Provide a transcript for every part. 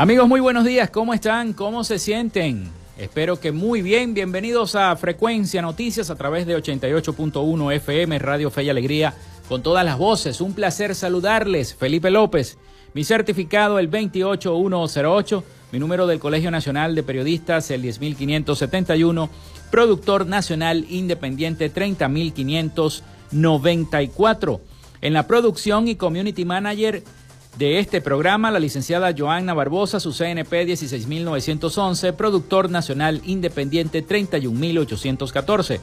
Amigos, muy buenos días. ¿Cómo están? ¿Cómo se sienten? Espero que muy bien. Bienvenidos a Frecuencia Noticias a través de 88.1 FM Radio Fe y Alegría con todas las voces. Un placer saludarles. Felipe López. Mi certificado el 28108. Mi número del Colegio Nacional de Periodistas el 10571. Productor Nacional Independiente 30594. En la producción y Community Manager de este programa, la licenciada Joanna Barbosa, su CNP 16911, productor nacional independiente 31814.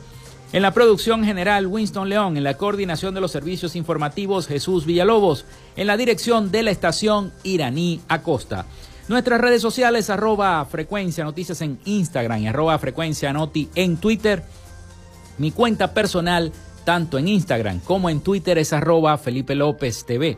En la producción general, Winston León. En la coordinación de los servicios informativos, Jesús Villalobos. En la dirección de la estación, Iraní Acosta. Nuestras redes sociales, arroba frecuencia noticias en Instagram y arroba frecuencia noti en Twitter. Mi cuenta personal, tanto en Instagram como en Twitter, es arroba Felipe López TV.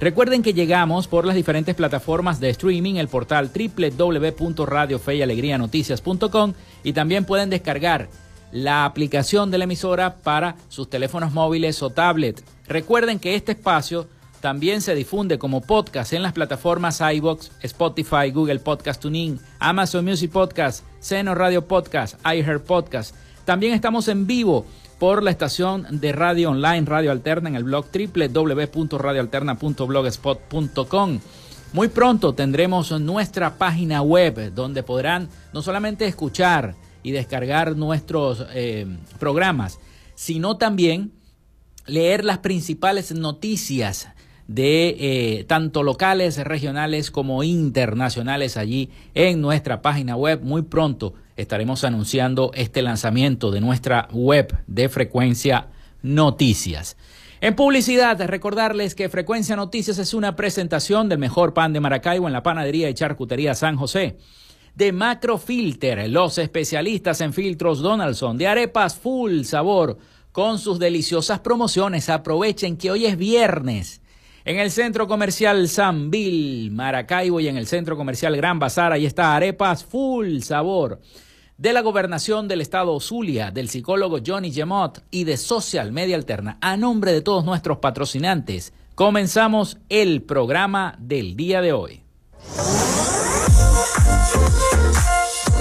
Recuerden que llegamos por las diferentes plataformas de streaming, el portal www.radiofeyalegrianoticias.com y también pueden descargar la aplicación de la emisora para sus teléfonos móviles o tablet. Recuerden que este espacio también se difunde como podcast en las plataformas iBox, Spotify, Google Podcast Tuning, Amazon Music Podcast, Seno Radio Podcast, iHeart Podcast. También estamos en vivo por la estación de radio online Radio Alterna en el blog www.radioalterna.blogspot.com. Muy pronto tendremos nuestra página web donde podrán no solamente escuchar y descargar nuestros eh, programas, sino también leer las principales noticias de eh, tanto locales, regionales como internacionales allí en nuestra página web. Muy pronto estaremos anunciando este lanzamiento de nuestra web de Frecuencia Noticias. En publicidad, recordarles que Frecuencia Noticias es una presentación del mejor pan de Maracaibo en la panadería y charcutería San José. De Macrofilter, los especialistas en filtros Donaldson, de arepas full sabor, con sus deliciosas promociones. Aprovechen que hoy es viernes. En el centro comercial San Bill, Maracaibo y en el centro comercial Gran Bazar, ahí está arepas full sabor de la gobernación del estado Zulia, del psicólogo Johnny Gemot y de Social Media Alterna. A nombre de todos nuestros patrocinantes, comenzamos el programa del día de hoy.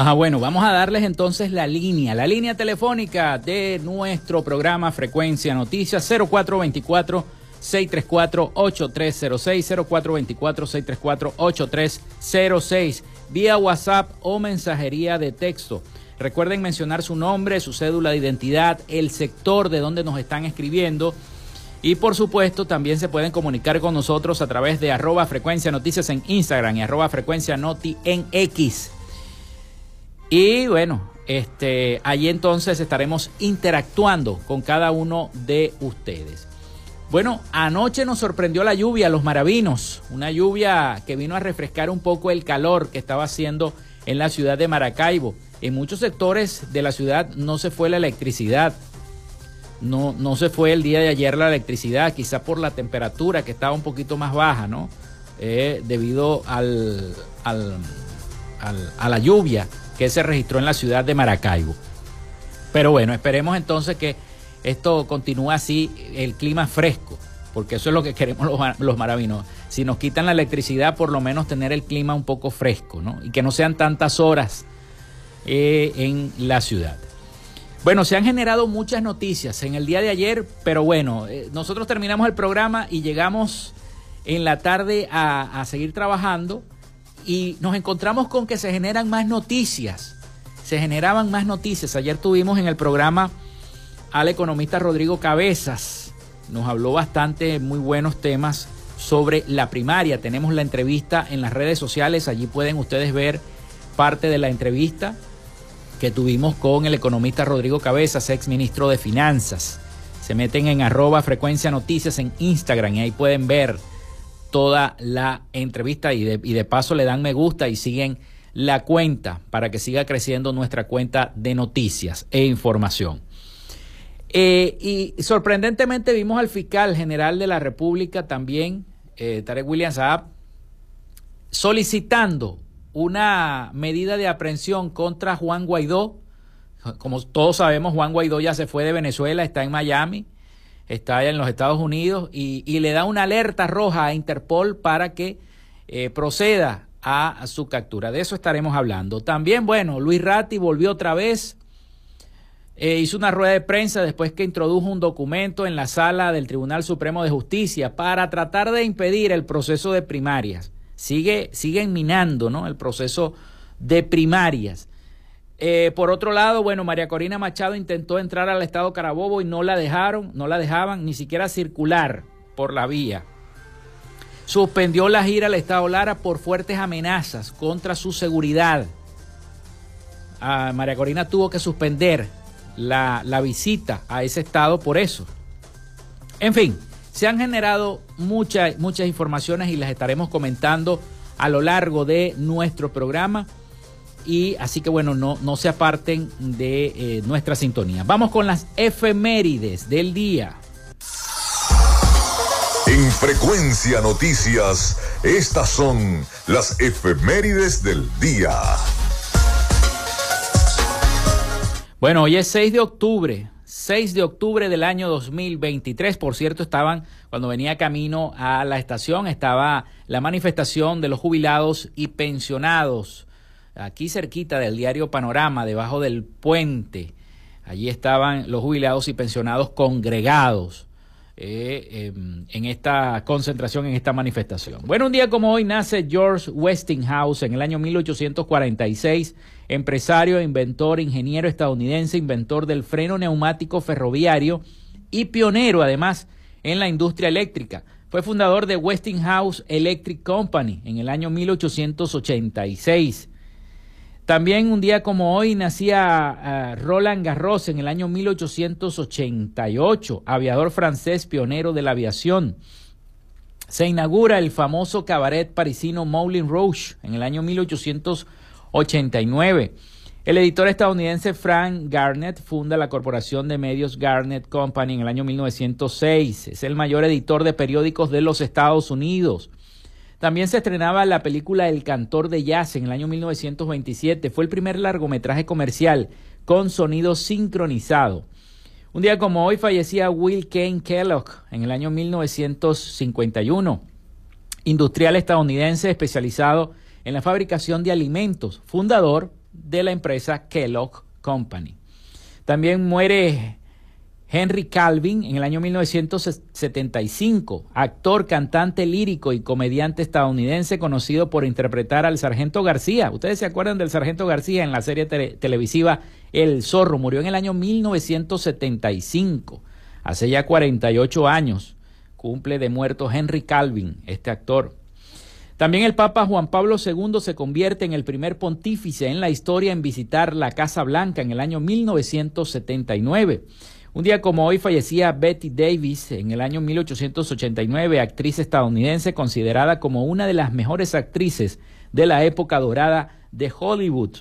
Ajá, bueno, vamos a darles entonces la línea, la línea telefónica de nuestro programa Frecuencia Noticias 0424 634 8306 0424 634 8306 vía WhatsApp o mensajería de texto. Recuerden mencionar su nombre, su cédula de identidad, el sector de donde nos están escribiendo. Y por supuesto, también se pueden comunicar con nosotros a través de arroba frecuencia noticias en Instagram y arroba frecuencia noti en X. Y bueno, este, allí entonces estaremos interactuando con cada uno de ustedes. Bueno, anoche nos sorprendió la lluvia, los maravinos, una lluvia que vino a refrescar un poco el calor que estaba haciendo en la ciudad de Maracaibo. En muchos sectores de la ciudad no se fue la electricidad, no, no se fue el día de ayer la electricidad, quizá por la temperatura que estaba un poquito más baja, ¿no? Eh, debido al, al, a la lluvia que se registró en la ciudad de Maracaibo. Pero bueno, esperemos entonces que esto continúe así, el clima fresco, porque eso es lo que queremos los, los maravinos. Si nos quitan la electricidad, por lo menos tener el clima un poco fresco, ¿no? Y que no sean tantas horas eh, en la ciudad. Bueno, se han generado muchas noticias en el día de ayer, pero bueno, eh, nosotros terminamos el programa y llegamos en la tarde a, a seguir trabajando y nos encontramos con que se generan más noticias. se generaban más noticias. Ayer tuvimos en el programa al economista Rodrigo Cabezas. Nos habló bastante, muy buenos temas sobre la primaria. Tenemos la entrevista en las redes sociales, allí pueden ustedes ver parte de la entrevista que tuvimos con el economista Rodrigo Cabezas, ex ministro de Finanzas. Se meten en arroba frecuencia noticias en Instagram y ahí pueden ver toda la entrevista y de, y de paso le dan me gusta y siguen la cuenta para que siga creciendo nuestra cuenta de noticias e información. Eh, y sorprendentemente vimos al fiscal general de la República también, eh, Tarek William Saab, solicitando una medida de aprehensión contra Juan Guaidó. Como todos sabemos, Juan Guaidó ya se fue de Venezuela, está en Miami, está allá en los Estados Unidos y, le da una alerta roja a Interpol para que eh, proceda a su captura. De eso estaremos hablando. También, bueno, Luis Ratti volvió otra vez, eh, hizo una rueda de prensa después que introdujo un documento en la sala del Tribunal Supremo de Justicia para tratar de impedir el proceso de primarias. Sigue, siguen minando ¿no? el proceso de primarias. Eh, por otro lado, bueno, María Corina Machado intentó entrar al estado Carabobo y no la dejaron, no la dejaban ni siquiera circular por la vía suspendió la gira al Estado Lara por fuertes amenazas contra su seguridad. Ah, María Corina tuvo que suspender la, visita a ese estado por eso. En fin, se han generado muchas, muchas informaciones y las estaremos comentando a lo largo de nuestro programa. Y así que bueno, no, no se aparten de eh, nuestra sintonía. Vamos con las efemérides del día. En Frecuencia Noticias, estas son las efemérides del día. Bueno, hoy es 6 de octubre, 6 de octubre del año 2023. Por cierto, estaban, cuando venía camino a la estación, estaba la manifestación de los jubilados y pensionados, aquí cerquita del diario Panorama, debajo del puente. Allí estaban los jubilados y pensionados congregados eh, em, en esta concentración, en esta manifestación. Bueno, un día como hoy nace George Westinghouse en el año 1846, empresario, inventor, ingeniero estadounidense, inventor del freno neumático ferroviario y pionero además en la industria eléctrica. Fue fundador de Westinghouse Electric Company en el año 1886. También un día como hoy nacía eh, Roland Garros en el año 1888, aviador francés pionero de la aviación. Se inaugura el famoso cabaret parisino Moulin Rouge en el año 1889. El editor estadounidense Frank Garnett funda la corporación de medios Garnett Company en el año 1906. Es el mayor editor de periódicos de los Estados Unidos. También se estrenaba la película El cantor de jazz en el año 1927. Fue el primer largometraje comercial con sonido sincronizado. Un día como hoy fallecía Will Kane Kellogg en el año 1951, industrial estadounidense especializado en la fabricación de alimentos, fundador de la empresa Kellogg Company. También muere Henry Calvin en el año 1975, actor, cantante lírico y comediante estadounidense conocido por interpretar al Sargento García. Ustedes se acuerdan del Sargento García en la serie televisiva El Zorro. Murió en el año 1975, hace ya 48 años. Cumple de muerto Henry Calvin, este actor. También el Papa Juan Pablo II se convierte en el primer pontífice en la historia en visitar la Casa Blanca en el año 1979. Un día como hoy fallecía Betty Davis en el año 1889, actriz estadounidense considerada como una de las mejores actrices de la época dorada de Hollywood.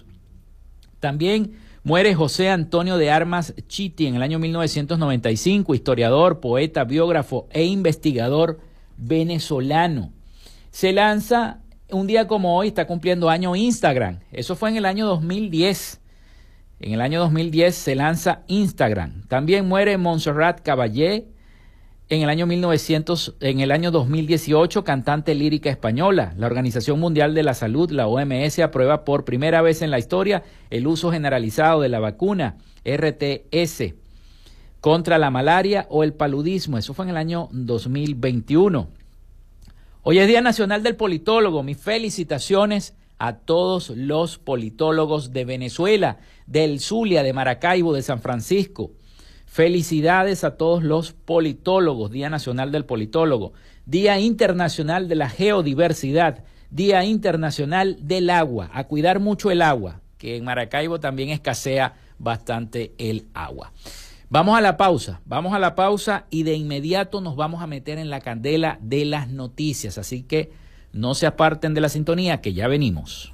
También muere José Antonio de Armas Chiti en el año 1995, historiador, poeta, biógrafo e investigador venezolano. Se lanza un día como hoy, está cumpliendo año Instagram. Eso fue en el año 2010. En el año 2010 se lanza Instagram. También muere Montserrat Caballé en el año 1900, en el año 2018, cantante lírica española. La Organización Mundial de la Salud, la OMS, aprueba por primera vez en la historia el uso generalizado de la vacuna RTS contra la malaria o el paludismo. Eso fue en el año 2021. Hoy es Día Nacional del Politólogo. Mis felicitaciones a todos los politólogos de Venezuela, del Zulia, de Maracaibo, de San Francisco. Felicidades a todos los politólogos, Día Nacional del Politólogo, Día Internacional de la Geodiversidad, Día Internacional del Agua, a cuidar mucho el agua, que en Maracaibo también escasea bastante el agua. Vamos a la pausa, vamos a la pausa y de inmediato nos vamos a meter en la candela de las noticias, así que no se aparten de la sintonía que ya venimos.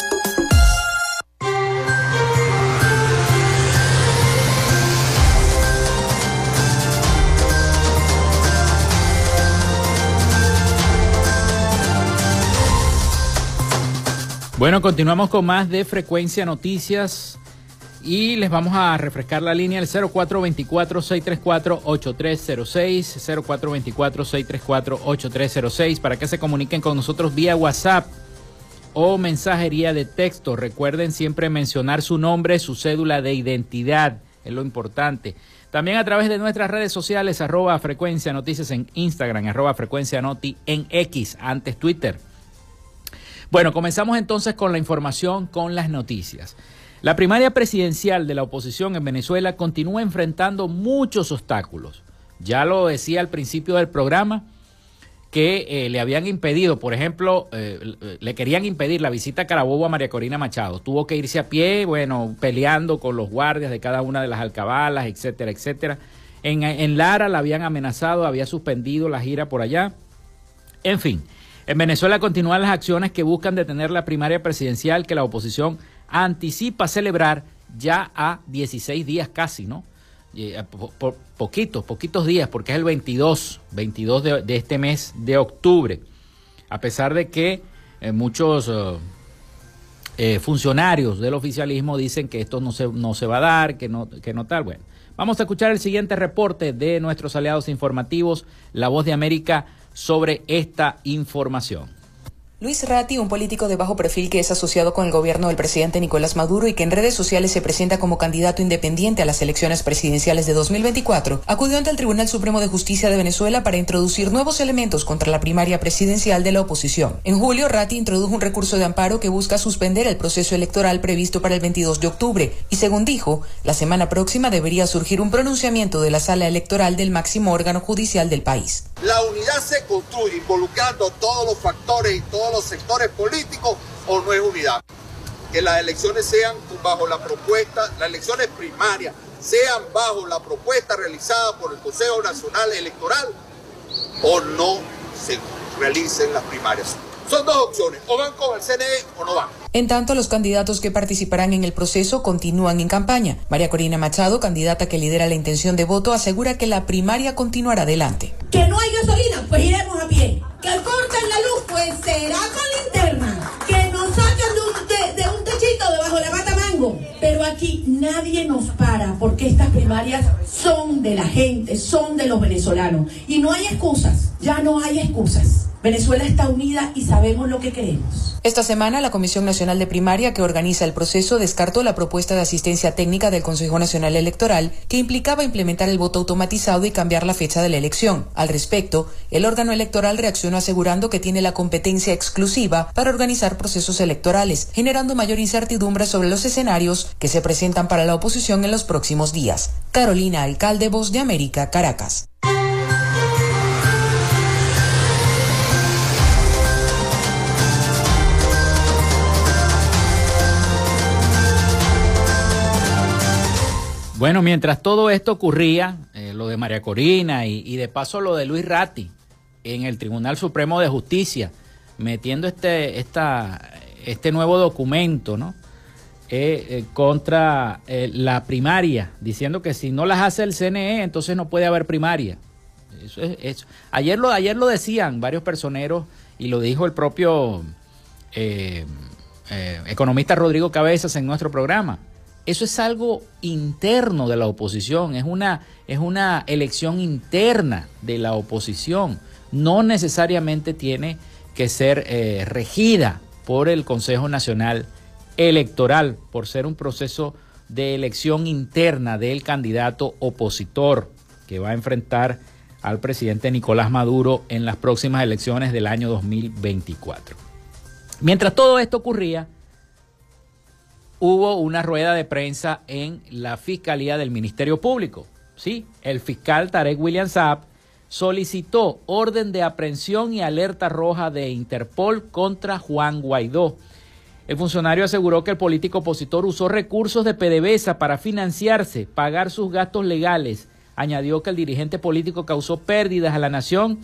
Bueno, continuamos con más de Frecuencia Noticias y les vamos a refrescar la línea el 0424-634-8306, 0424-634-8306 para que se comuniquen con nosotros vía WhatsApp o mensajería de texto. Recuerden siempre mencionar su nombre, su cédula de identidad, es lo importante. También a través de nuestras redes sociales, arroba frecuencia noticias en Instagram, arroba frecuencia noti en X, antes Twitter. Bueno, comenzamos entonces con la información, con las noticias. La primaria presidencial de la oposición en Venezuela continúa enfrentando muchos obstáculos. Ya lo decía al principio del programa, que eh, le habían impedido, por ejemplo, eh, le querían impedir la visita a Carabobo a María Corina Machado. Tuvo que irse a pie, bueno, peleando con los guardias de cada una de las alcabalas, etcétera, etcétera. En, en Lara la habían amenazado, había suspendido la gira por allá. En fin, en Venezuela continúan las acciones que buscan detener la primaria presidencial que la oposición anticipa celebrar ya a 16 días casi, ¿no? Por, poquitos, poquitos días, porque es el 22, 22 de, este mes de octubre. A pesar de que eh, muchos eh, eh, funcionarios del oficialismo dicen que esto no se, no se va a dar, que no, que no tal. Bueno, vamos a escuchar el siguiente reporte de nuestros aliados informativos, La Voz de América sobre esta información. Luis Ratti, un político de bajo perfil que es asociado con el gobierno del presidente Nicolás Maduro y que en redes sociales se presenta como candidato independiente a las elecciones presidenciales de 2024, acudió ante el Tribunal Supremo de Justicia de Venezuela para introducir nuevos elementos contra la primaria presidencial de la oposición. En julio, Ratti introdujo un recurso de amparo que busca suspender el proceso electoral previsto para el 22 de octubre y, según dijo, la semana próxima debería surgir un pronunciamiento de la sala electoral del máximo órgano judicial del país. La unidad se construye involucrando todos los factores y todos los sectores políticos o no es unidad. Que las elecciones sean bajo la propuesta, las elecciones primarias sean bajo la propuesta realizada por el Consejo Nacional Electoral o no se realicen las primarias. Son dos opciones, o van con el CNE o no van. En tanto, los candidatos que participarán en el proceso continúan en campaña. María Corina Machado, candidata que lidera la intención de voto, asegura que la primaria continuará adelante. Que no hay gasolina, pues iremos a pie. Que corten la luz, pues será con linterna. Que nos saquen de un, techito debajo de la mata mango. Pero aquí nadie nos para porque estas primarias son de la gente, son de los venezolanos. Y no hay excusas, ya no hay excusas. Venezuela está unida y sabemos lo que queremos. Esta semana, la Comisión Nacional de Primaria, que organiza el proceso, descartó la propuesta de asistencia técnica del Consejo Nacional Electoral, que implicaba implementar el voto automatizado y cambiar la fecha de la elección. Al respecto, el órgano electoral reaccionó asegurando que tiene la competencia exclusiva para organizar procesos electorales, generando mayor incertidumbre sobre los escenarios que se presentan para la oposición en los próximos días. Carolina Alcalde, Voz de América, Caracas. Bueno, mientras todo esto ocurría, eh, lo de María Corina y, de paso lo de Luis Ratti en el Tribunal Supremo de Justicia, metiendo este, esta, este nuevo documento, ¿no? Eh, eh, contra la primaria, diciendo que si no las hace el CNE, entonces no puede haber primaria. Eso es, eso. Ayer, lo, ayer lo decían varios personeros y lo dijo el propio economista Rodrigo Cabezas en nuestro programa. Eso es algo interno de la oposición, es una, es una elección interna de la oposición. No necesariamente tiene que ser eh, regida por el Consejo Nacional Electoral, por ser un proceso de elección interna del candidato opositor que va a enfrentar al presidente Nicolás Maduro en las próximas elecciones del año 2024. Mientras todo esto ocurría, hubo una rueda de prensa en la Fiscalía del Ministerio Público. Sí, el fiscal Tarek William Saab solicitó orden de aprehensión y alerta roja de Interpol contra Juan Guaidó. El funcionario aseguró que el político opositor usó recursos de PDVSA para financiarse, pagar sus gastos legales. Añadió que el dirigente político causó pérdidas a la nación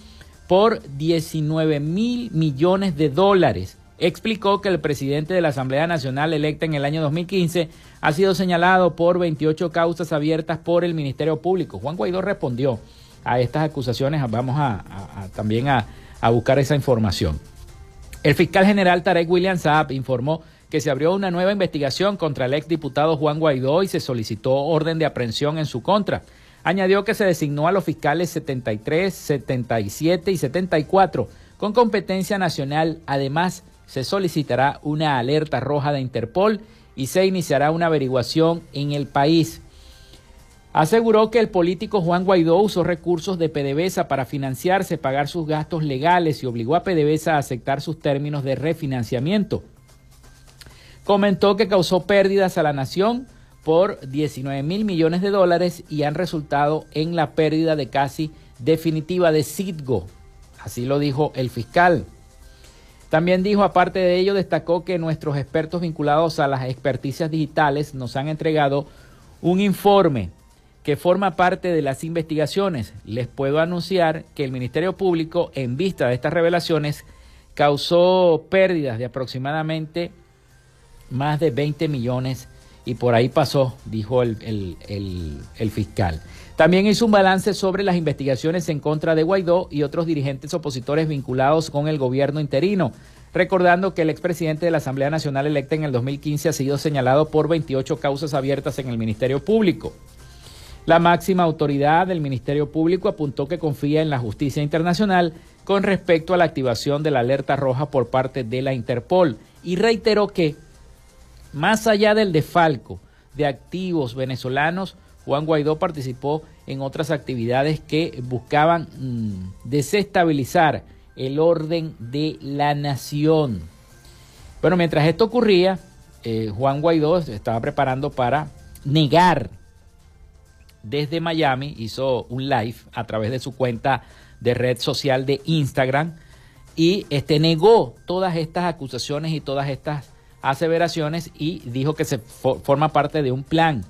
por 19 mil millones de dólares explicó que el presidente de la Asamblea Nacional electa en el año 2015 ha sido señalado por 28 causas abiertas por el Ministerio Público. Juan Guaidó respondió a estas acusaciones, vamos a, también a, buscar esa información. El fiscal general Tarek William Saab informó que se abrió una nueva investigación contra el exdiputado Juan Guaidó y se solicitó orden de aprehensión en su contra. Añadió que se designó a los fiscales 73, 77 y 74 con competencia nacional. Además, se solicitará una alerta roja de Interpol y se iniciará una averiguación en el país. Aseguró que el político Juan Guaidó usó recursos de PDVSA para financiarse, pagar sus gastos legales y obligó a PDVSA a aceptar sus términos de refinanciamiento. Comentó que causó pérdidas a la nación por 19 mil millones de dólares y han resultado en la pérdida de casi definitiva de Citgo. Así lo dijo el fiscal. También dijo, aparte de ello, destacó que nuestros expertos vinculados a las experticias digitales nos han entregado un informe que forma parte de las investigaciones. Les puedo anunciar que el Ministerio Público, en vista de estas revelaciones, causó pérdidas de aproximadamente más de 20 millones y por ahí pasó, dijo el, el fiscal. También hizo un balance sobre las investigaciones en contra de Guaidó y otros dirigentes opositores vinculados con el gobierno interino, recordando que el expresidente de la Asamblea Nacional electa en el 2015 ha sido señalado por 28 causas abiertas en el Ministerio Público. La máxima autoridad del Ministerio Público apuntó que confía en la justicia internacional con respecto a la activación de la alerta roja por parte de la Interpol y reiteró que, más allá del defalco de activos venezolanos, Juan Guaidó participó en otras actividades que buscaban mm, desestabilizar el orden de la nación. Bueno, mientras esto ocurría, eh, Juan Guaidó estaba preparando para negar desde Miami, hizo un live a través de su cuenta de red social de Instagram y este negó todas estas acusaciones y todas estas aseveraciones y dijo que se forma parte de un plan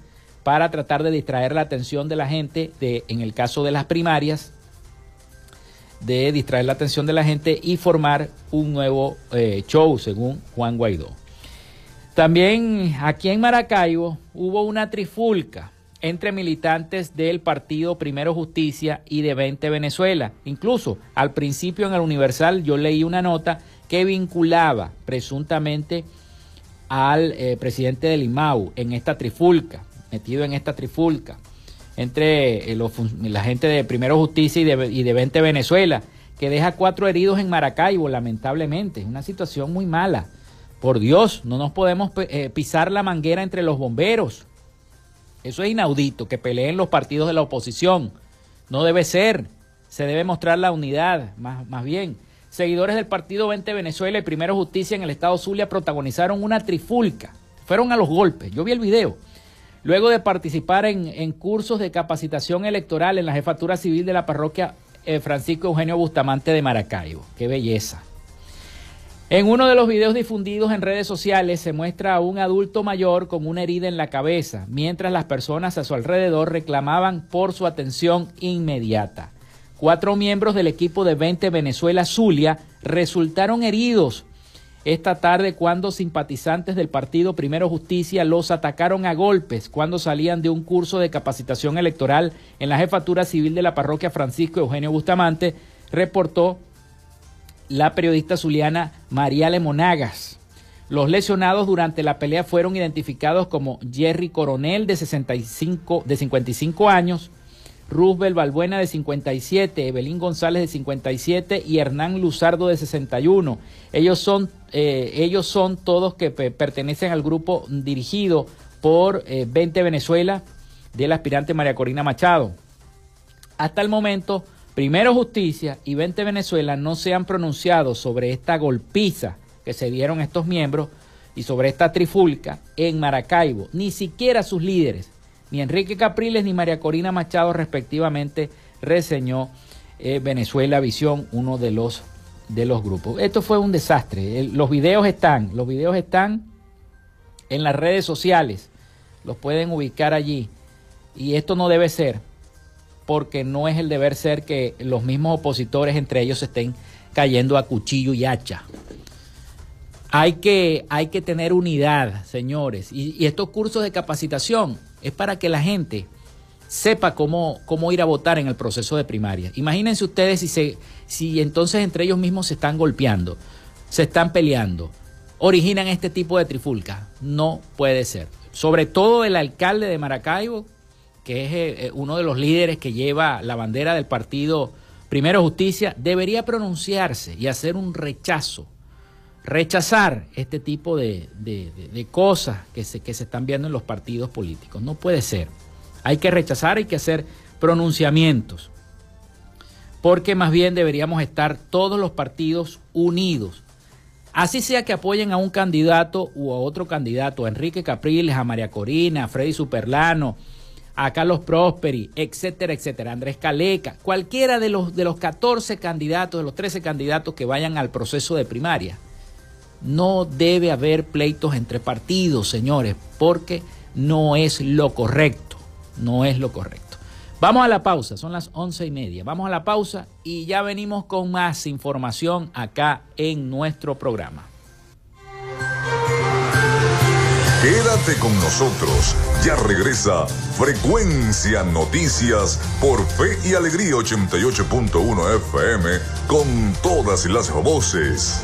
para tratar de distraer la atención de la gente, de, en el caso de las primarias, de distraer la atención de la gente y formar un nuevo eh, show, según Juan Guaidó. También aquí en Maracaibo hubo una trifulca entre militantes del partido Primero Justicia y de 20 Venezuela. Incluso al principio en el Universal yo leí una nota que vinculaba presuntamente al eh, presidente del IMAU en esta trifulca metido en esta trifulca entre eh, la gente de Primero Justicia y de, y de 20 Venezuela, que deja cuatro heridos en Maracaibo, lamentablemente. Es una situación muy mala. Por Dios, no nos podemos eh, pisar la manguera entre los bomberos. Eso es inaudito, que peleen los partidos de la oposición. No debe ser. Se debe mostrar la unidad, más bien. Seguidores del partido 20 Venezuela y Primero Justicia en el estado Zulia protagonizaron una trifulca. Fueron a los golpes. Yo vi el video. Luego de participar en, cursos de capacitación electoral en la jefatura civil de la parroquia eh, Francisco Eugenio Bustamante de Maracaibo. ¡Qué belleza! En uno de los videos difundidos en redes sociales se muestra a un adulto mayor con una herida en la cabeza, mientras las personas a su alrededor reclamaban por su atención inmediata. Cuatro miembros del equipo de 20 Venezuela Zulia resultaron heridos esta tarde cuando simpatizantes del partido Primero Justicia los atacaron a golpes cuando salían de un curso de capacitación electoral en la jefatura civil de la parroquia Francisco Eugenio Bustamante, reportó la periodista zuliana María Lemonagas. Los lesionados durante la pelea fueron identificados como Jerry Coronel de, 65, de 55 años, Roosevelt Balbuena de 57, Evelyn González de 57 y Hernán Luzardo de 61. Ellos son, eh, ellos son todos que pertenecen al grupo dirigido por 20 eh, Venezuela del aspirante María Corina Machado. Hasta el momento, primero Justicia y 20 Venezuela no se han pronunciado sobre esta golpiza que se dieron estos miembros y sobre esta trifulca en Maracaibo, ni siquiera sus líderes ni Enrique Capriles ni María Corina Machado respectivamente reseñó eh, Venezuela Visión, uno de los, de los grupos. Esto fue un desastre. los videos están, los videos están en las redes sociales, los pueden ubicar allí. Y esto no debe ser, porque no es el deber ser que los mismos opositores entre ellos estén cayendo a cuchillo y hacha. Hay que, hay que tener unidad, señores. y estos cursos de capacitación es para que la gente sepa cómo, cómo ir a votar en el proceso de primaria. Imagínense ustedes si, se, si entonces entre ellos mismos se están golpeando, se están peleando, originan este tipo de trifulca. No puede ser. Sobre todo el alcalde de Maracaibo, que es eh, eh, uno de los líderes que lleva la bandera del partido Primero Justicia, debería pronunciarse y hacer un rechazo rechazar este tipo de, cosas que se, que se están viendo en los partidos políticos. No puede ser. Hay que rechazar, hay que hacer pronunciamientos. Porque más bien deberíamos estar todos los partidos unidos. Así sea que apoyen a un candidato u a otro candidato, a Enrique Capriles, a María Corina, a Freddy Superlano, a Carlos Prosperi, etcétera, etcétera, Andrés Caleca, cualquiera de los, de los 14 candidatos, de los 13 candidatos que vayan al proceso de primaria no debe haber pleitos entre partidos, señores, porque no es lo correcto. No es lo correcto. Vamos a la pausa, son las once y media. Vamos a la pausa y ya venimos con más información acá en nuestro programa. Quédate con nosotros. Ya regresa Frecuencia Noticias por Fe y Alegría 88.1 FM con todas las voces.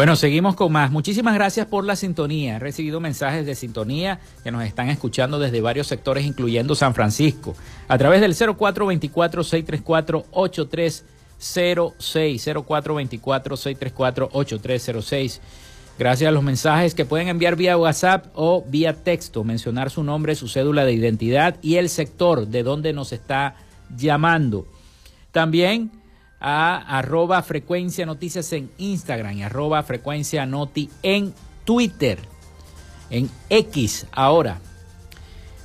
Bueno, seguimos con más. Muchísimas gracias por la sintonía. He recibido mensajes de sintonía que nos están escuchando desde varios sectores, incluyendo San Francisco, a través del 0424-634-8306. 0424-634-8306. Gracias a los mensajes que pueden enviar vía WhatsApp o vía texto, mencionar su nombre, su cédula de identidad y el sector de donde nos está llamando. También a arroba frecuencia noticias en Instagram y arroba frecuencia noti en Twitter, en X ahora.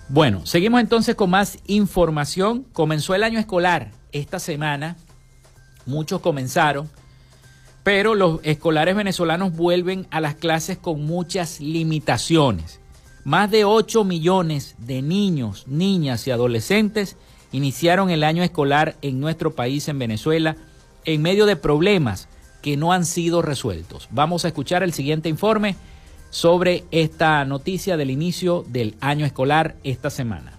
Bueno, seguimos entonces con más información. Comenzó el año escolar esta semana, muchos comenzaron, pero los escolares venezolanos vuelven a las clases con muchas limitaciones. Más de 8 millones de niños, niñas y adolescentes iniciaron el año escolar en nuestro país, en Venezuela, en medio de problemas que no han sido resueltos. Vamos a escuchar el siguiente informe sobre esta noticia del inicio del año escolar esta semana.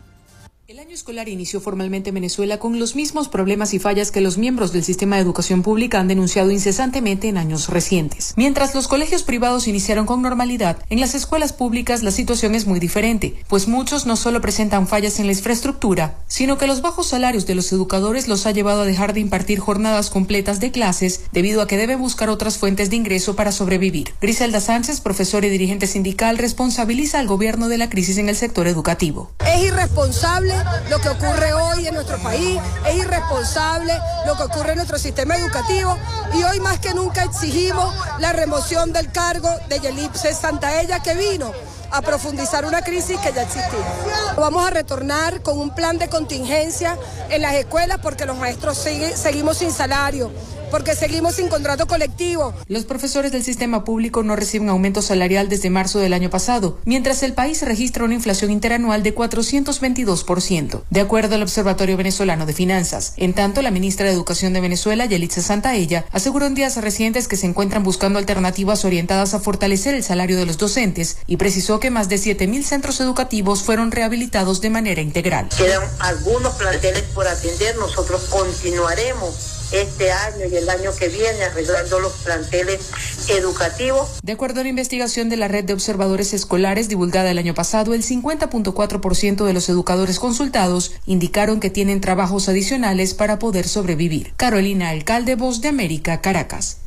El año escolar inició formalmente en Venezuela con los mismos problemas y fallas que los miembros del sistema de educación pública han denunciado incesantemente en años recientes. Mientras los colegios privados iniciaron con normalidad, en las escuelas públicas la situación es muy diferente, pues muchos no solo presentan fallas en la infraestructura, sino que los bajos salarios de los educadores los ha llevado a dejar de impartir jornadas completas de clases debido a que deben buscar otras fuentes de ingreso para sobrevivir. Griselda Sánchez, profesora y dirigente sindical, responsabiliza al gobierno de la crisis en el sector educativo. Es irresponsable lo que ocurre hoy en nuestro país, es irresponsable lo que ocurre en nuestro sistema educativo. Y hoy más que nunca exigimos la remoción del cargo de Yelipse Santaella que vino a profundizar una crisis que ya existía. Vamos a retornar con un plan de contingencia en las escuelas porque los maestros seguimos sin salario porque seguimos sin contrato colectivo. Los profesores del sistema público no reciben aumento salarial desde marzo del año pasado, mientras el país registra una inflación interanual de 422%, de acuerdo al Observatorio Venezolano de Finanzas. En tanto, la ministra de Educación de Venezuela, Yelitza Santaella, aseguró en días recientes que se encuentran buscando alternativas orientadas a fortalecer el salario de los docentes y precisó que más de 7.000 centros educativos fueron rehabilitados de manera integral. Quedan algunos planteles por atender, nosotros continuaremos este año y el año que viene arreglando los planteles educativos. De acuerdo a la investigación de la red de observadores escolares divulgada el año pasado, el 50.4% de los educadores consultados indicaron que tienen trabajos adicionales para poder sobrevivir. Carolina Alcalde, Voz de América, Caracas.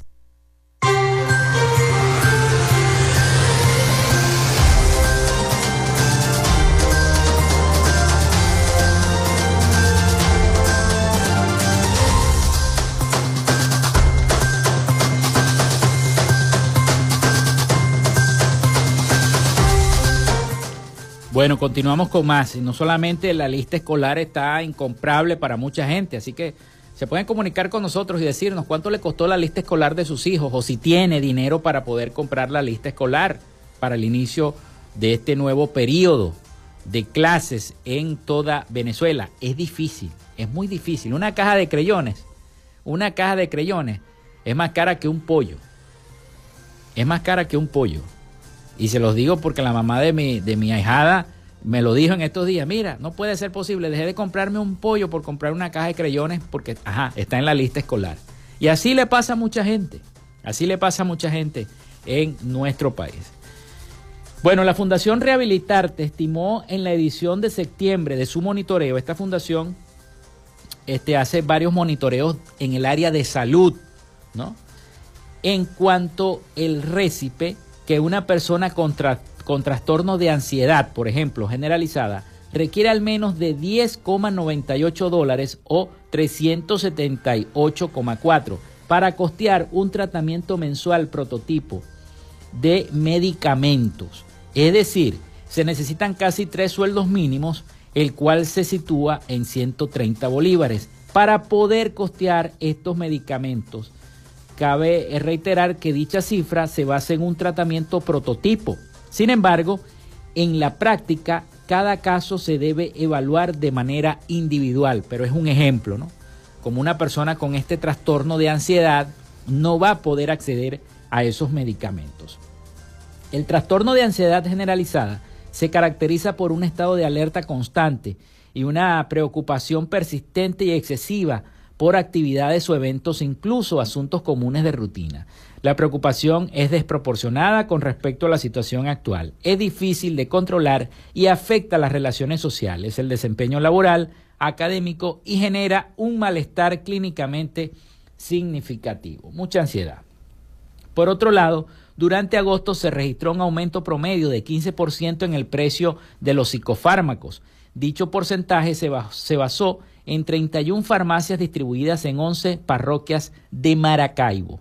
Bueno, continuamos con más. No solamente la lista escolar está incomprable para mucha gente, así que se pueden comunicar con nosotros y decirnos cuánto le costó la lista escolar de sus hijos o si tiene dinero para poder comprar la lista escolar para el inicio de este nuevo periodo de clases en toda Venezuela. Es difícil, es muy difícil. Una caja de creyones, una caja de creyones es más cara que un pollo. Es más cara que un pollo. Y se los digo porque la mamá de mi, de mi ahijada me lo dijo en estos días. Mira, no puede ser posible. Dejé de comprarme un pollo por comprar una caja de creyones porque, ajá, está en la lista escolar. Y así le pasa a mucha gente. Así le pasa a mucha gente en nuestro país. Bueno, la Fundación Rehabilitarte estimó en la edición de septiembre de su monitoreo, esta fundación este, hace varios monitoreos en el área de salud, ¿no? En cuanto el récipe que una persona con, con trastorno de ansiedad, por ejemplo, generalizada, requiere al menos de 10,98 dólares o 378,4 para costear un tratamiento mensual prototipo de medicamentos. Es decir, se necesitan casi tres sueldos mínimos, el cual se sitúa en 130 bolívares, para poder costear estos medicamentos Cabe reiterar que dicha cifra se basa en un tratamiento prototipo. Sin embargo, en la práctica, cada caso se debe evaluar de manera individual, pero es un ejemplo, ¿no? Como una persona con este trastorno de ansiedad no va a poder acceder a esos medicamentos. El trastorno de ansiedad generalizada se caracteriza por un estado de alerta constante y una preocupación persistente y excesiva por actividades o eventos, incluso asuntos comunes de rutina. La preocupación es desproporcionada con respecto a la situación actual, es difícil de controlar y afecta las relaciones sociales, el desempeño laboral, académico y genera un malestar clínicamente significativo, mucha ansiedad. Por otro lado, durante agosto se registró un aumento promedio de 15% en el precio de los psicofármacos. Dicho porcentaje se basó en 31 farmacias distribuidas en 11 parroquias de Maracaibo.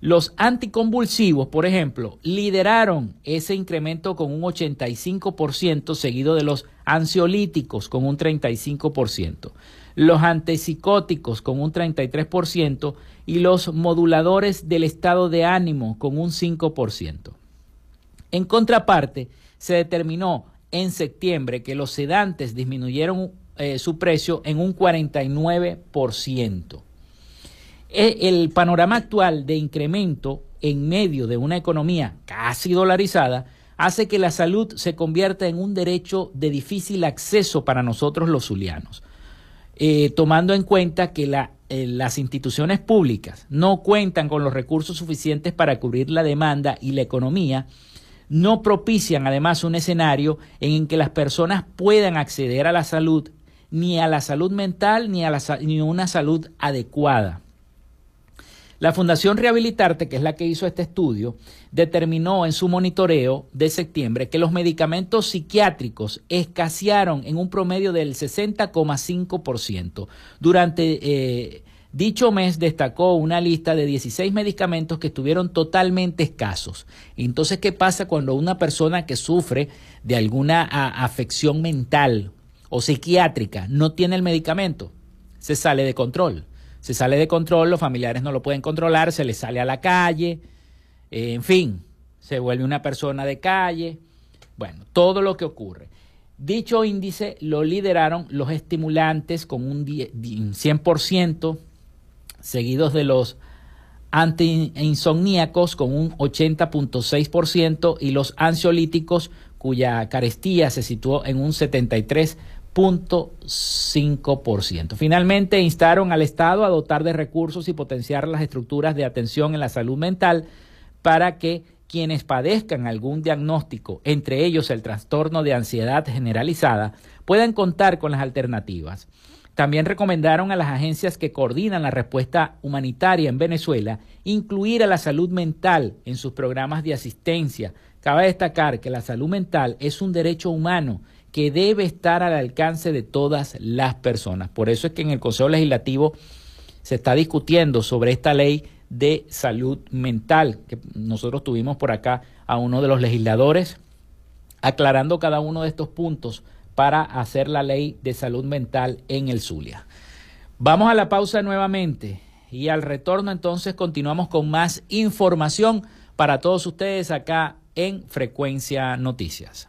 Los anticonvulsivos, por ejemplo, lideraron ese incremento con un 85%, seguido de los ansiolíticos con un 35%, los antipsicóticos con un 33% y los moduladores del estado de ánimo con un 5%. En contraparte, se determinó en septiembre que los sedantes disminuyeron eh, su precio en un 49%. E, el panorama actual de incremento en medio de una economía casi dolarizada hace que la salud se convierta en un derecho de difícil acceso para nosotros los zulianos, eh, tomando en cuenta que eh, las instituciones públicas no cuentan con los recursos suficientes para cubrir la demanda y la economía, no propician además un escenario en que las personas puedan acceder a la salud, ni a la salud mental, ni a, la, una salud adecuada. La Fundación Rehabilitarte, que es la que hizo este estudio, determinó en su monitoreo de septiembre que los medicamentos psiquiátricos escasearon en un promedio del 60,5%. Durante eh, dicho mes destacó una lista de 16 medicamentos que estuvieron totalmente escasos. Entonces, ¿qué pasa cuando una persona que sufre de alguna afección mental o psiquiátrica no tiene el medicamento? Se sale de control se sale de control, los familiares no lo pueden controlar, se le sale a la calle, eh, en fin, se vuelve una persona de calle, bueno, todo lo que ocurre. Dicho índice lo lideraron los estimulantes con un 100%, seguidos de los antiinsomníacos con un 80.6% y los ansiolíticos cuya carestía se situó en un 73%. .5%. Finalmente, instaron al Estado a dotar de recursos y potenciar las estructuras de atención en la salud mental para que quienes padezcan algún diagnóstico, entre ellos el trastorno de ansiedad generalizada, puedan contar con las alternativas. También recomendaron a las agencias que coordinan la respuesta humanitaria en Venezuela incluir a la salud mental en sus programas de asistencia. Cabe destacar que la salud mental es un derecho humano que debe estar al alcance de todas las personas. Por eso es que en el Consejo Legislativo se está discutiendo sobre esta ley de salud mental, que nosotros tuvimos por acá a uno de los legisladores aclarando cada uno de estos puntos para hacer la ley de salud mental en el Zulia. Vamos a la pausa nuevamente y al retorno entonces continuamos con más información para todos ustedes acá en Frecuencia Noticias.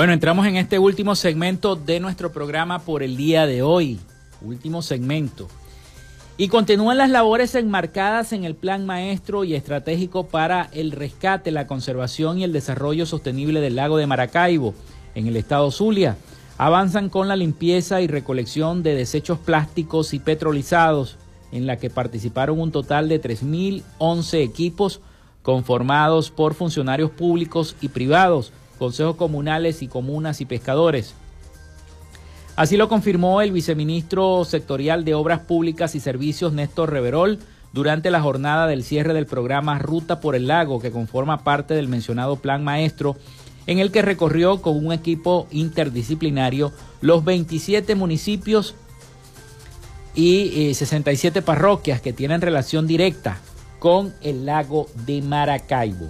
Bueno, entramos en este último segmento de nuestro programa por el día de hoy. Último segmento. Y continúan las labores enmarcadas en el Plan Maestro y Estratégico para el Rescate, la Conservación y el Desarrollo Sostenible del Lago de Maracaibo, en el estado Zulia. Avanzan con la limpieza y recolección de desechos plásticos y petrolizados, en la que participaron un total de 3.011 equipos conformados por funcionarios públicos y privados consejos comunales y comunas y pescadores. Así lo confirmó el viceministro sectorial de Obras Públicas y Servicios Néstor Reverol durante la jornada del cierre del programa Ruta por el Lago, que conforma parte del mencionado Plan Maestro, en el que recorrió con un equipo interdisciplinario los 27 municipios y 67 eh, parroquias que tienen relación directa con el lago de Maracaibo.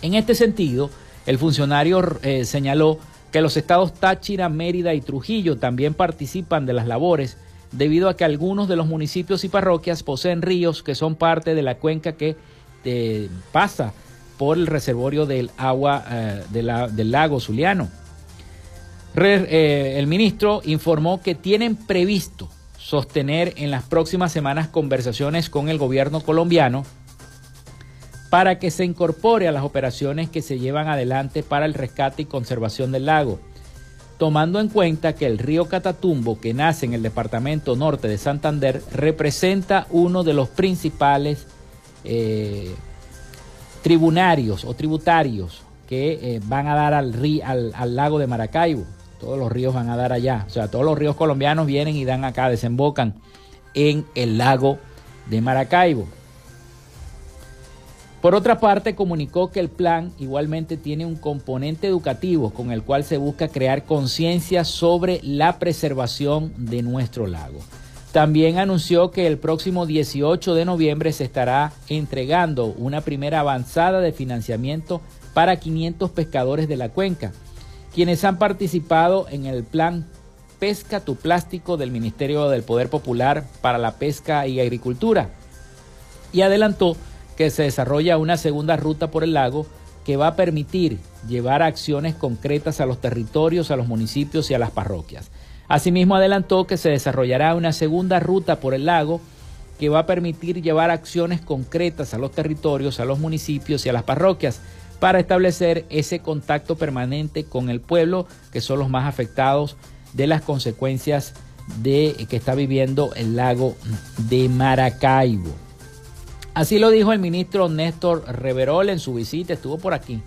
En este sentido, el funcionario eh, señaló que los estados Táchira, Mérida y Trujillo también participan de las labores debido a que algunos de los municipios y parroquias poseen ríos que son parte de la cuenca que eh, pasa por el reservorio del agua del lago Zuliano. el ministro informó que tienen previsto sostener en las próximas semanas conversaciones con el gobierno colombiano para que se incorpore a las operaciones que se llevan adelante para el rescate y conservación del lago, tomando en cuenta que el río Catatumbo, que nace en el departamento norte de Santander, representa uno de los principales eh, tribunarios o tributarios que eh, van a dar al, al, al lago de Maracaibo. Todos los ríos van a dar allá. O sea, todos los ríos colombianos vienen y dan acá, desembocan en el lago de Maracaibo. Por otra parte, comunicó que el plan igualmente tiene un componente educativo con el cual se busca crear conciencia sobre la preservación de nuestro lago. También anunció que el próximo 18 de noviembre se estará entregando una primera avanzada de financiamiento para 500 pescadores de la cuenca quienes han participado en el plan Pesca tu Plástico del Ministerio del Poder Popular para la Pesca y Agricultura. Y adelantó que se desarrolla una segunda ruta por el lago que va a permitir llevar acciones concretas a los territorios, a los municipios y a las parroquias. Asimismo adelantó que se desarrollará una segunda ruta por el lago que va a permitir llevar acciones concretas a los territorios, a los municipios y a las parroquias para establecer ese contacto permanente con el pueblo, que son los más afectados de las consecuencias de que está viviendo el lago de Maracaibo. Así lo dijo el ministro Néstor Reverol en su visita, estuvo por aquí,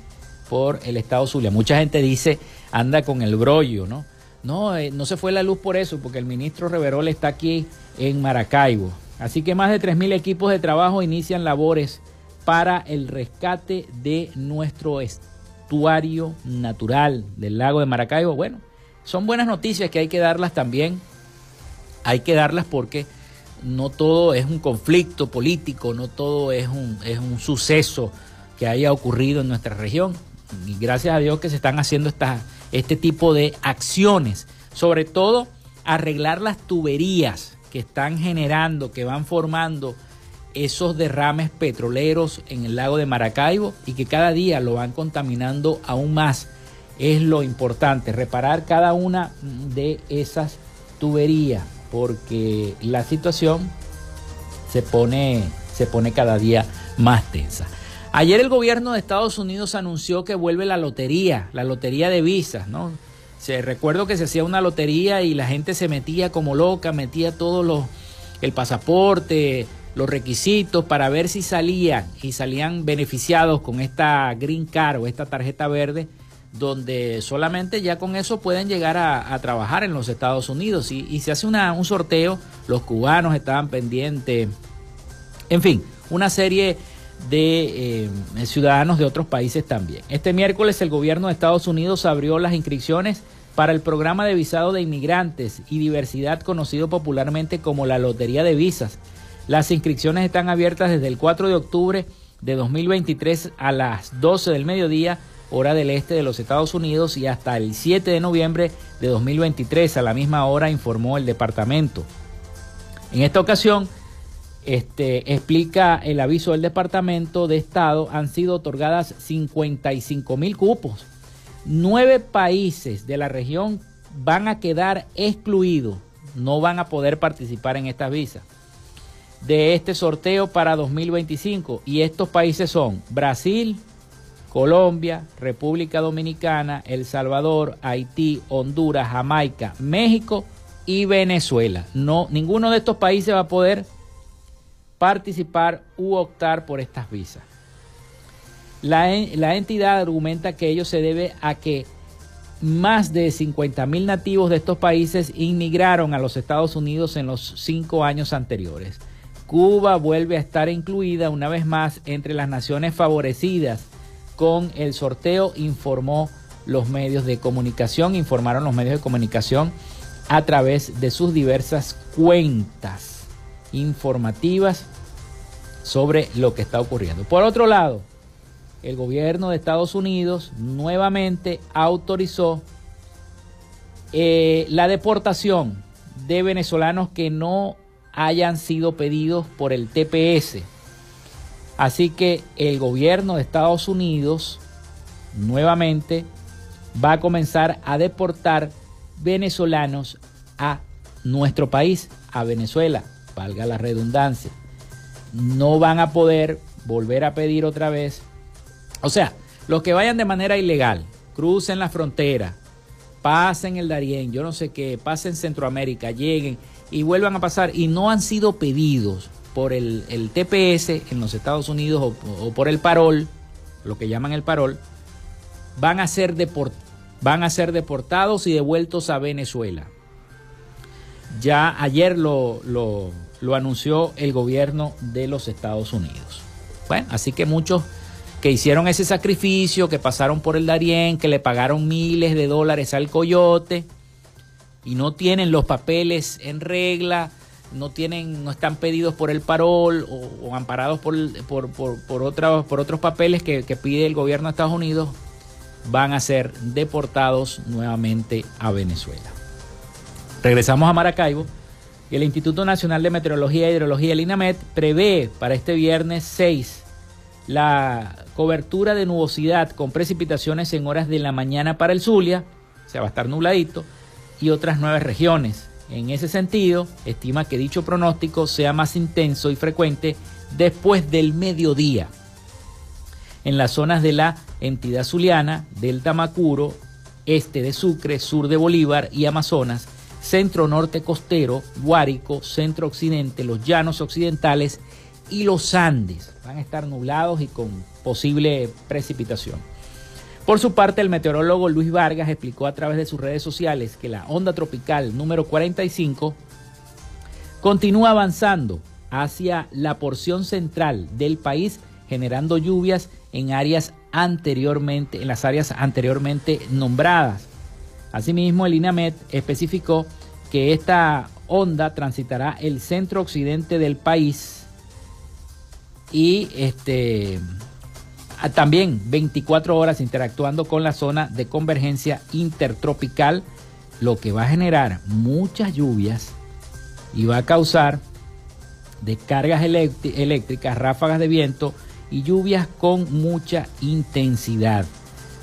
por el estado Zulia. Mucha gente dice, anda con el brollo, ¿no? No, eh, no se fue la luz por eso, porque el ministro Reverol está aquí en Maracaibo. Así que más de 3.000 equipos de trabajo inician labores para el rescate de nuestro estuario natural del lago de Maracaibo. Bueno, son buenas noticias que hay que darlas también. Hay que darlas porque no todo es un conflicto político, no todo es un, es un suceso que haya ocurrido en nuestra región. Y gracias a Dios que se están haciendo este tipo de acciones. Sobre todo arreglar las tuberías que están generando, que van formando esos derrames petroleros en el lago de Maracaibo y que cada día lo van contaminando aún más. Es lo importante, reparar cada una de esas tuberías, porque la situación se pone, se pone cada día más tensa. Ayer el gobierno de Estados Unidos anunció que vuelve la lotería, la lotería de visas, ¿no? Se, recuerdo que se hacía una lotería y la gente se metía como loca, metía todos los, el pasaporte, los requisitos para ver si salían y salían beneficiados con esta Green Card o esta tarjeta verde, donde solamente ya con eso pueden llegar a, trabajar en los Estados Unidos y, se hace un sorteo, los cubanos estaban pendientes, en fin, una serie de eh, ciudadanos de otros países también. Este miércoles el gobierno de Estados Unidos abrió las inscripciones para el programa de visado de inmigrantes y diversidad conocido popularmente como la Lotería de Visas las inscripciones están abiertas desde el 4 de octubre de 2023 a las 12 del mediodía, hora del este de los Estados Unidos, y hasta el 7 de noviembre de 2023 a la misma hora, informó el departamento. En esta ocasión, este, explica el aviso del Departamento de Estado, han sido otorgadas 55 mil cupos. Nueve países de la región van a quedar excluidos, no van a poder participar en estas visas de este sorteo para 2025 y estos países son Brasil, Colombia, República Dominicana, El Salvador, Haití, Honduras, Jamaica, México y Venezuela. No, ninguno de estos países va a poder participar u optar por estas visas. La, la entidad argumenta que ello se debe a que más de 50 mil nativos de estos países inmigraron a los Estados Unidos en los cinco años anteriores. Cuba vuelve a estar incluida una vez más entre las naciones favorecidas con el sorteo, informó los medios de comunicación, informaron los medios de comunicación a través de sus diversas cuentas informativas sobre lo que está ocurriendo. Por otro lado, el gobierno de Estados Unidos nuevamente autorizó eh, la deportación de venezolanos que no hayan sido pedidos por el TPS. Así que el gobierno de Estados Unidos nuevamente va a comenzar a deportar venezolanos a nuestro país, a Venezuela, valga la redundancia. No van a poder volver a pedir otra vez. O sea, los que vayan de manera ilegal, crucen la frontera, pasen el Darién, yo no sé qué, pasen Centroamérica, lleguen y vuelvan a pasar y no han sido pedidos por el, TPS en los Estados Unidos o, por el parol, lo que llaman el parol, van a ser, van a ser deportados y devueltos a Venezuela. Ya ayer lo, lo, lo anunció el gobierno de los Estados Unidos. Bueno, así que muchos que hicieron ese sacrificio, que pasaron por el Darién, que le pagaron miles de dólares al coyote y no tienen los papeles en regla, no tienen, no están pedidos por el parol o, amparados por, por, por, otros, por otros papeles que, que pide el gobierno de Estados Unidos, van a ser deportados nuevamente a Venezuela. Regresamos a Maracaibo y el Instituto Nacional de Meteorología e Hidrología, el INAMET, prevé para este viernes 6 la cobertura de nubosidad con precipitaciones en horas de la mañana para el Zulia, o sea, va a estar nubladito, y otras nueve regiones. En ese sentido, estima que dicho pronóstico sea más intenso y frecuente después del mediodía. En las zonas de la entidad zuliana, Delta Macuro, este de Sucre, sur de Bolívar y Amazonas, centro norte costero, Guárico, centro occidente, los llanos occidentales y los Andes. Van a estar nublados y con posible precipitación. Por su parte, el meteorólogo Luis Vargas explicó a través de sus redes sociales que la onda tropical número 45 continúa avanzando hacia la porción central del país, generando lluvias en áreas anteriormente, en las áreas anteriormente nombradas. Asimismo, el INAMET especificó que esta onda transitará el centro occidente del país y este también 24 horas interactuando con la zona de convergencia intertropical, lo que va a generar muchas lluvias y va a causar descargas eléctricas, ráfagas de viento y lluvias con mucha intensidad.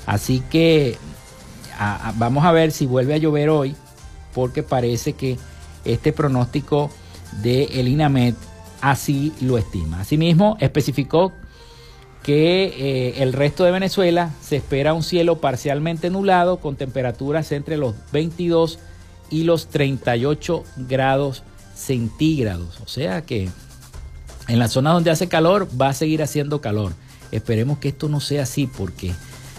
Así que vamos a ver si vuelve a llover hoy, porque parece que este pronóstico de el INAMED así lo estima. Asimismo, especificó que eh, el resto de Venezuela se espera un cielo parcialmente nublado con temperaturas entre los 22 y los 38 grados centígrados. O sea que en la zona donde hace calor va a seguir haciendo calor. Esperemos que esto no sea así porque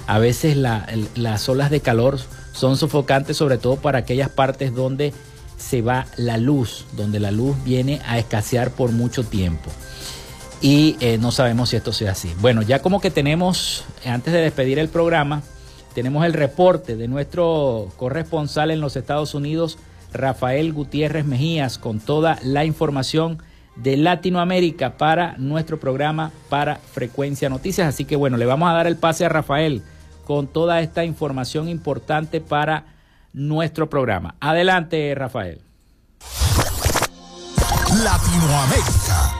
a veces las olas de calor son sofocantes, sobre todo para aquellas partes donde se va la luz, donde la luz viene a escasear por mucho tiempo y eh, no sabemos si esto sea así. Bueno, ya como que tenemos, antes de despedir el programa, tenemos el reporte de nuestro corresponsal en los Estados Unidos, Rafael Gutiérrez Mejías, con toda la información de Latinoamérica para nuestro programa para Frecuencia Noticias. Así que bueno, le vamos a dar el pase a Rafael con toda esta información importante para nuestro programa. Adelante, Rafael. Latinoamérica.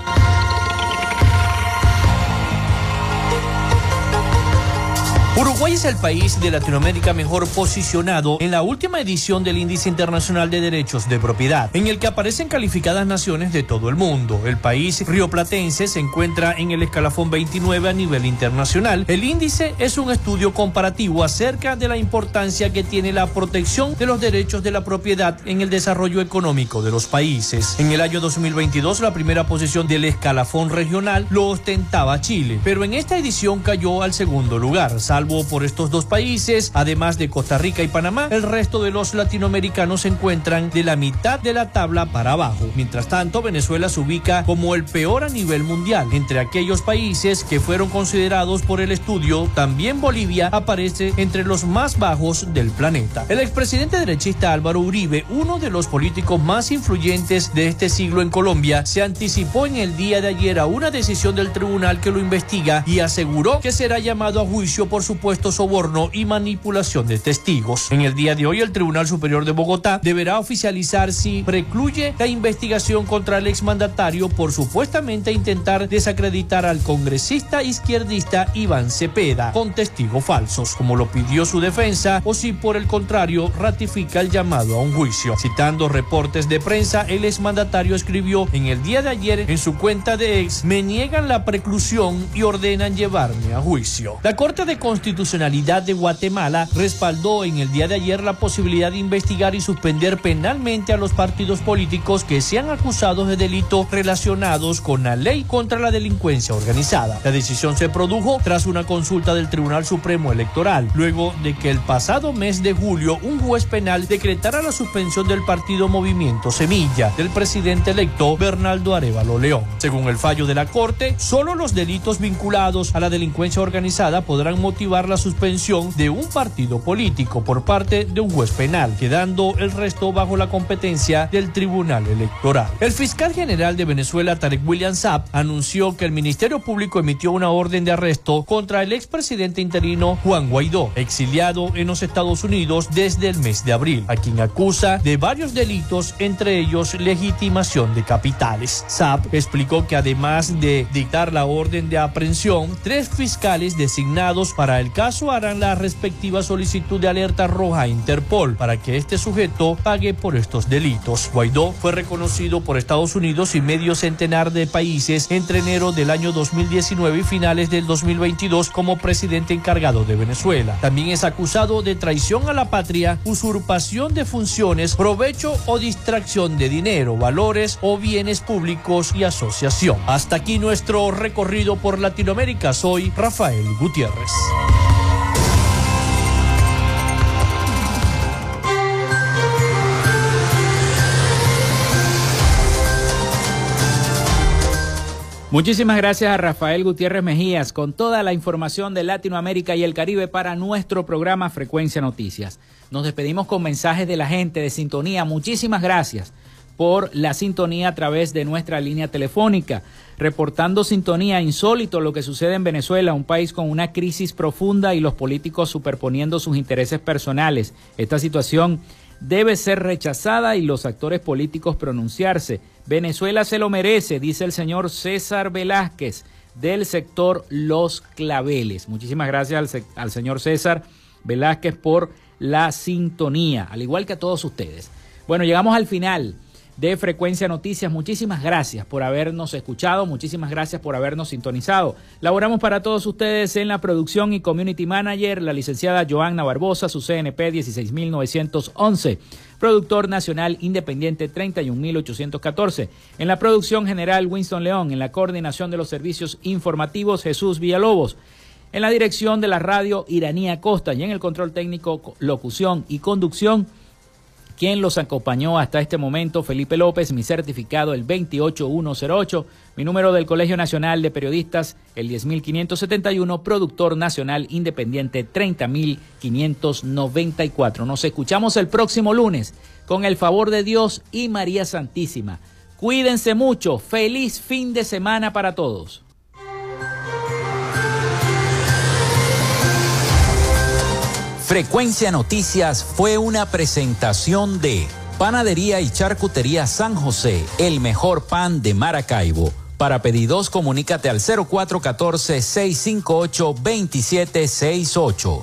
Uruguay es el país de Latinoamérica mejor posicionado en la última edición del Índice Internacional de Derechos de Propiedad, en el que aparecen calificadas naciones de todo el mundo. El país rioplatense se encuentra en el escalafón 29 a nivel internacional. El índice es un estudio comparativo acerca de la importancia que tiene la protección de los derechos de la propiedad en el desarrollo económico de los países. En el año 2022, la primera posición del escalafón regional lo ostentaba Chile, pero en esta edición cayó al segundo lugar, salvo Salvo por estos dos países, además de Costa Rica y Panamá, el resto de los latinoamericanos se encuentran de la mitad de la tabla para abajo. Mientras tanto, Venezuela se ubica como el peor a nivel mundial. Entre aquellos países que fueron considerados por el estudio, también Bolivia aparece entre los más bajos del planeta. El expresidente derechista Álvaro Uribe, uno de los políticos más influyentes de este siglo en Colombia, se anticipó en el día de ayer a una decisión del tribunal que lo investiga y aseguró que será llamado a juicio por supuesto soborno y manipulación de testigos. En el día de hoy, el Tribunal Superior de Bogotá deberá oficializar si precluye la investigación contra el exmandatario por supuestamente intentar desacreditar al congresista izquierdista Iván Cepeda con testigos falsos, como lo pidió su defensa, o si por el contrario ratifica el llamado a un juicio. Citando reportes de prensa, el exmandatario escribió en el día de ayer en su cuenta de ex, me niegan la preclusión y ordenan llevarme a juicio. La Corte de Constitucionalidad de Guatemala respaldó en el día de ayer la posibilidad de investigar y suspender penalmente a los partidos políticos que sean acusados de delitos relacionados con la ley contra la delincuencia organizada. La decisión se produjo tras una consulta del Tribunal Supremo Electoral, luego de que el pasado mes de julio un juez penal decretara la suspensión del partido Movimiento Semilla del presidente electo Bernaldo Arevalo León. Según el fallo de la Corte, solo los delitos vinculados a la delincuencia organizada podrán motivar la suspensión de un partido político por parte de un juez penal, quedando el resto bajo la competencia del Tribunal Electoral. El fiscal general de Venezuela, Tarek William Saab, anunció que el Ministerio Público emitió una orden de arresto contra el expresidente interino Juan Guaidó, exiliado en los Estados Unidos desde el mes de abril, a quien acusa de varios delitos, entre ellos legitimación de capitales. Saab explicó que además de dictar la orden de aprehensión, tres fiscales designados para el caso harán la respectiva solicitud de alerta roja a Interpol para que este sujeto pague por estos delitos. Guaidó fue reconocido por Estados Unidos y medio centenar de países entre enero del año 2019 y finales del 2022 como presidente encargado de Venezuela. También es acusado de traición a la patria, usurpación de funciones, provecho o distracción de dinero, valores o bienes públicos y asociación. Hasta aquí nuestro recorrido por Latinoamérica. Soy Rafael Gutiérrez. Muchísimas gracias a Rafael Gutiérrez Mejías con toda la información de Latinoamérica y el Caribe para nuestro programa Frecuencia Noticias. Nos despedimos con mensajes de la gente de sintonía. Muchísimas gracias por la sintonía a través de nuestra línea telefónica, reportando sintonía insólito lo que sucede en Venezuela, un país con una crisis profunda y los políticos superponiendo sus intereses personales. Esta situación debe ser rechazada y los actores políticos pronunciarse. Venezuela se lo merece, dice el señor César Velázquez del sector Los Claveles. Muchísimas gracias al, señor César Velázquez por la sintonía, al igual que a todos ustedes. Bueno, llegamos al final de Frecuencia Noticias. Muchísimas gracias por habernos escuchado, muchísimas gracias por habernos sintonizado. Laboramos para todos ustedes en la producción y community manager, la licenciada Joanna Barbosa, su CNP 16911 productor nacional independiente 31814. En la producción general Winston León, en la coordinación de los servicios informativos Jesús Villalobos. En la dirección de la radio Iranía Costa y en el control técnico, locución y conducción, quien los acompañó hasta este momento, Felipe López, mi certificado el 28108, mi número del Colegio Nacional de Periodistas el 10571, productor nacional independiente 30594. Nos escuchamos el próximo lunes con el favor de Dios y María Santísima. Cuídense mucho, feliz fin de semana para todos. Frecuencia Noticias fue una presentación de Panadería y Charcutería San José, el mejor pan de Maracaibo. Para pedidos, comunícate al 0414-658-2768.